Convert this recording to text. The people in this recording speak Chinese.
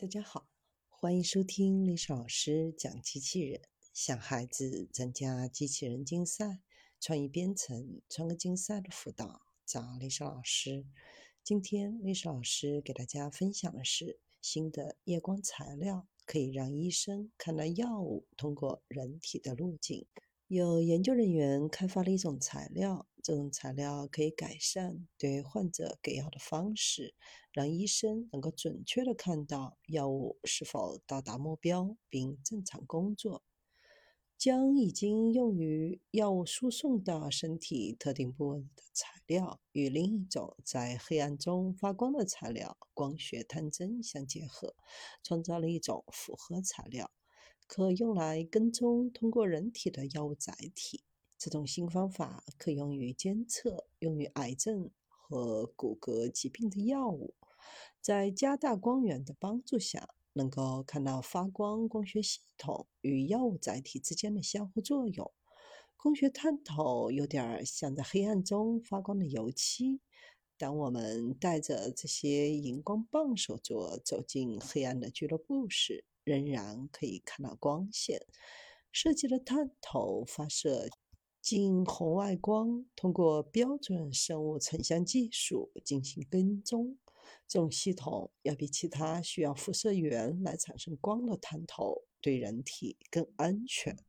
大家好，欢迎收听历史老师讲机器人，向孩子参加机器人竞赛、创意编程、创客竞赛的辅导，找历史老师。今天历史老师给大家分享的是新的夜光材料，可以让医生看到药物通过人体的路径。有研究人员开发了一种材料，这种材料可以改善对患者给药的方式，让医生能够准确地看到药物是否到达目标并正常工作。将已经用于药物输送到身体特定部位的材料与另一种在黑暗中发光的材料——光学探针相结合，创造了一种复合材料。可用来跟踪通过人体的药物载体。这种新方法可用于监测用于癌症和骨骼疾病的药物。在加大光源的帮助下，能够看到发光光学系统与药物载体之间的相互作用。光学探头有点像在黑暗中发光的油漆。当我们带着这些荧光棒手镯走进黑暗的俱乐部时，仍然可以看到光线。设计的探头发射近红外光，通过标准生物成像技术进行跟踪。这种系统要比其他需要辐射源来产生光的探头对人体更安全。